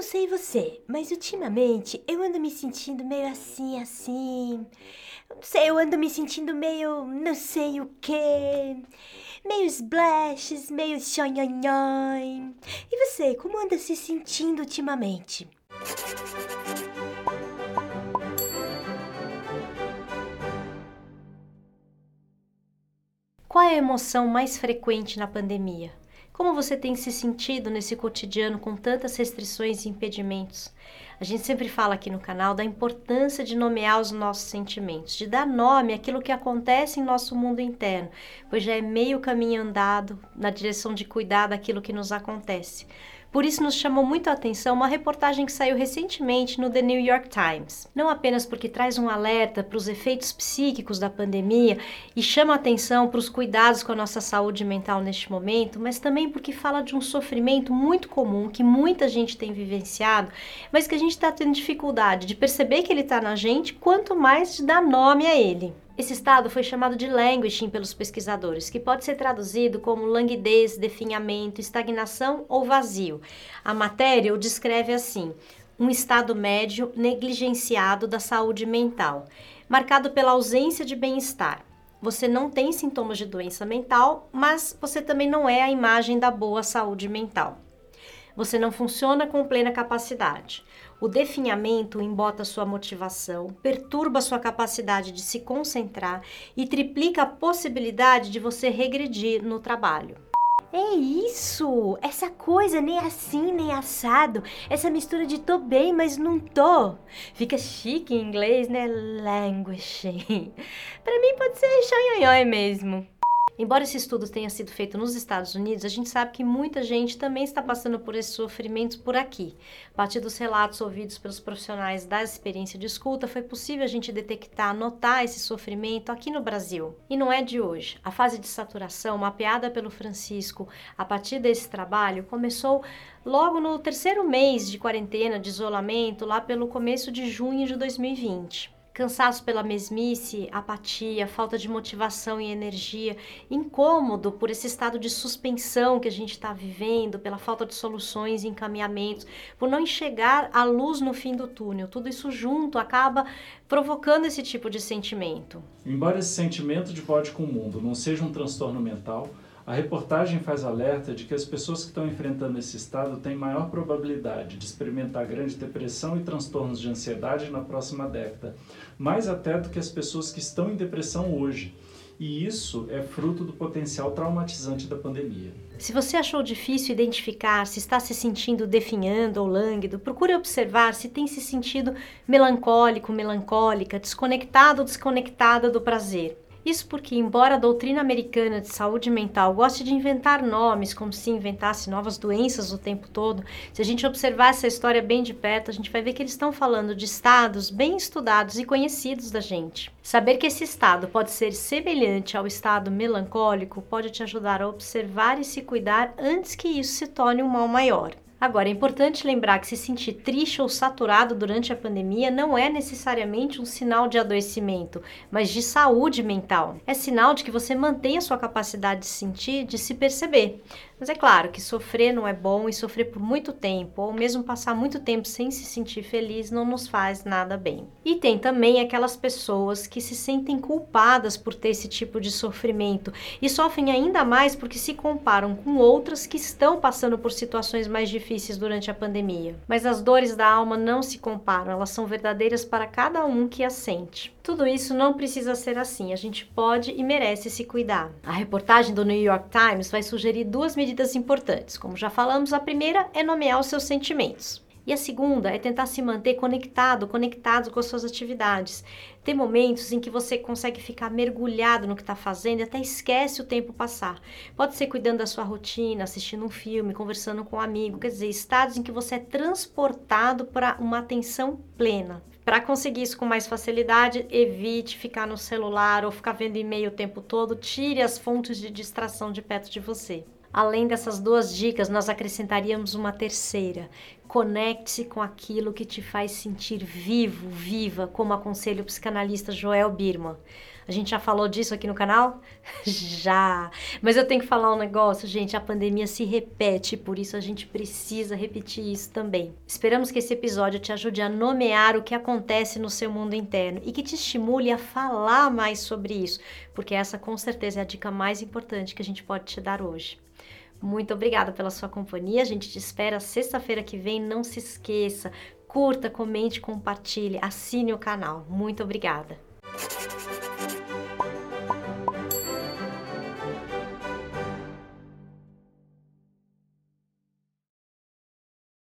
não sei você, mas ultimamente eu ando me sentindo meio assim, assim. Não sei, eu ando me sentindo meio não sei o que. Meio splashes, meio xonhonhon. E você, como anda se sentindo ultimamente? Qual é a emoção mais frequente na pandemia? Como você tem se sentido nesse cotidiano com tantas restrições e impedimentos? A gente sempre fala aqui no canal da importância de nomear os nossos sentimentos, de dar nome àquilo que acontece em nosso mundo interno, pois já é meio caminho andado na direção de cuidar daquilo que nos acontece. Por isso nos chamou muito a atenção uma reportagem que saiu recentemente no The New York Times. Não apenas porque traz um alerta para os efeitos psíquicos da pandemia e chama atenção para os cuidados com a nossa saúde mental neste momento, mas também porque fala de um sofrimento muito comum que muita gente tem vivenciado, mas que a gente está tendo dificuldade de perceber que ele está na gente, quanto mais de dar nome a ele. Esse estado foi chamado de languishing pelos pesquisadores, que pode ser traduzido como languidez, definhamento, estagnação ou vazio. A matéria o descreve assim: um estado médio negligenciado da saúde mental, marcado pela ausência de bem-estar. Você não tem sintomas de doença mental, mas você também não é a imagem da boa saúde mental. Você não funciona com plena capacidade. O definhamento embota sua motivação, perturba sua capacidade de se concentrar e triplica a possibilidade de você regredir no trabalho. É isso! Essa coisa nem assim nem assado. Essa mistura de tô bem, mas não tô. Fica chique em inglês, né? Languishing. Pra mim pode ser xanhonhói mesmo. Embora esse estudo tenha sido feito nos Estados Unidos, a gente sabe que muita gente também está passando por esses sofrimentos por aqui. A partir dos relatos ouvidos pelos profissionais da experiência de escuta, foi possível a gente detectar, notar esse sofrimento aqui no Brasil. E não é de hoje. A fase de saturação, mapeada pelo Francisco a partir desse trabalho, começou logo no terceiro mês de quarentena, de isolamento, lá pelo começo de junho de 2020 cansaço pela mesmice, apatia, falta de motivação e energia, incômodo por esse estado de suspensão que a gente está vivendo, pela falta de soluções e encaminhamentos, por não enxergar a luz no fim do túnel. Tudo isso junto acaba provocando esse tipo de sentimento. Embora esse sentimento de bode com o mundo não seja um transtorno mental, a reportagem faz alerta de que as pessoas que estão enfrentando esse estado têm maior probabilidade de experimentar grande depressão e transtornos de ansiedade na próxima década, mais até do que as pessoas que estão em depressão hoje. E isso é fruto do potencial traumatizante da pandemia. Se você achou difícil identificar se está se sentindo definhando ou lânguido, procure observar se tem se sentido melancólico, melancólica, desconectado ou desconectada do prazer. Isso porque, embora a doutrina americana de saúde mental goste de inventar nomes, como se inventasse novas doenças o tempo todo, se a gente observar essa história bem de perto, a gente vai ver que eles estão falando de estados bem estudados e conhecidos da gente. Saber que esse estado pode ser semelhante ao estado melancólico pode te ajudar a observar e se cuidar antes que isso se torne um mal maior. Agora, é importante lembrar que se sentir triste ou saturado durante a pandemia não é necessariamente um sinal de adoecimento, mas de saúde mental. É sinal de que você mantém a sua capacidade de sentir, de se perceber. Mas é claro que sofrer não é bom e sofrer por muito tempo, ou mesmo passar muito tempo sem se sentir feliz, não nos faz nada bem. E tem também aquelas pessoas que se sentem culpadas por ter esse tipo de sofrimento e sofrem ainda mais porque se comparam com outras que estão passando por situações mais difíceis durante a pandemia. Mas as dores da alma não se comparam, elas são verdadeiras para cada um que as sente. Tudo isso não precisa ser assim, a gente pode e merece se cuidar. A reportagem do New York Times vai sugerir duas medidas medidas importantes. Como já falamos, a primeira é nomear os seus sentimentos. E a segunda é tentar se manter conectado, conectado com as suas atividades. Tem momentos em que você consegue ficar mergulhado no que está fazendo e até esquece o tempo passar. Pode ser cuidando da sua rotina, assistindo um filme, conversando com um amigo, quer dizer, estados em que você é transportado para uma atenção plena. Para conseguir isso com mais facilidade, evite ficar no celular ou ficar vendo e-mail o tempo todo, tire as fontes de distração de perto de você. Além dessas duas dicas, nós acrescentaríamos uma terceira. Conecte-se com aquilo que te faz sentir vivo, viva, como aconselha o psicanalista Joel Birman. A gente já falou disso aqui no canal? já! Mas eu tenho que falar um negócio, gente: a pandemia se repete, por isso a gente precisa repetir isso também. Esperamos que esse episódio te ajude a nomear o que acontece no seu mundo interno e que te estimule a falar mais sobre isso, porque essa com certeza é a dica mais importante que a gente pode te dar hoje. Muito obrigada pela sua companhia. A gente te espera sexta-feira que vem. Não se esqueça, curta, comente, compartilhe, assine o canal. Muito obrigada.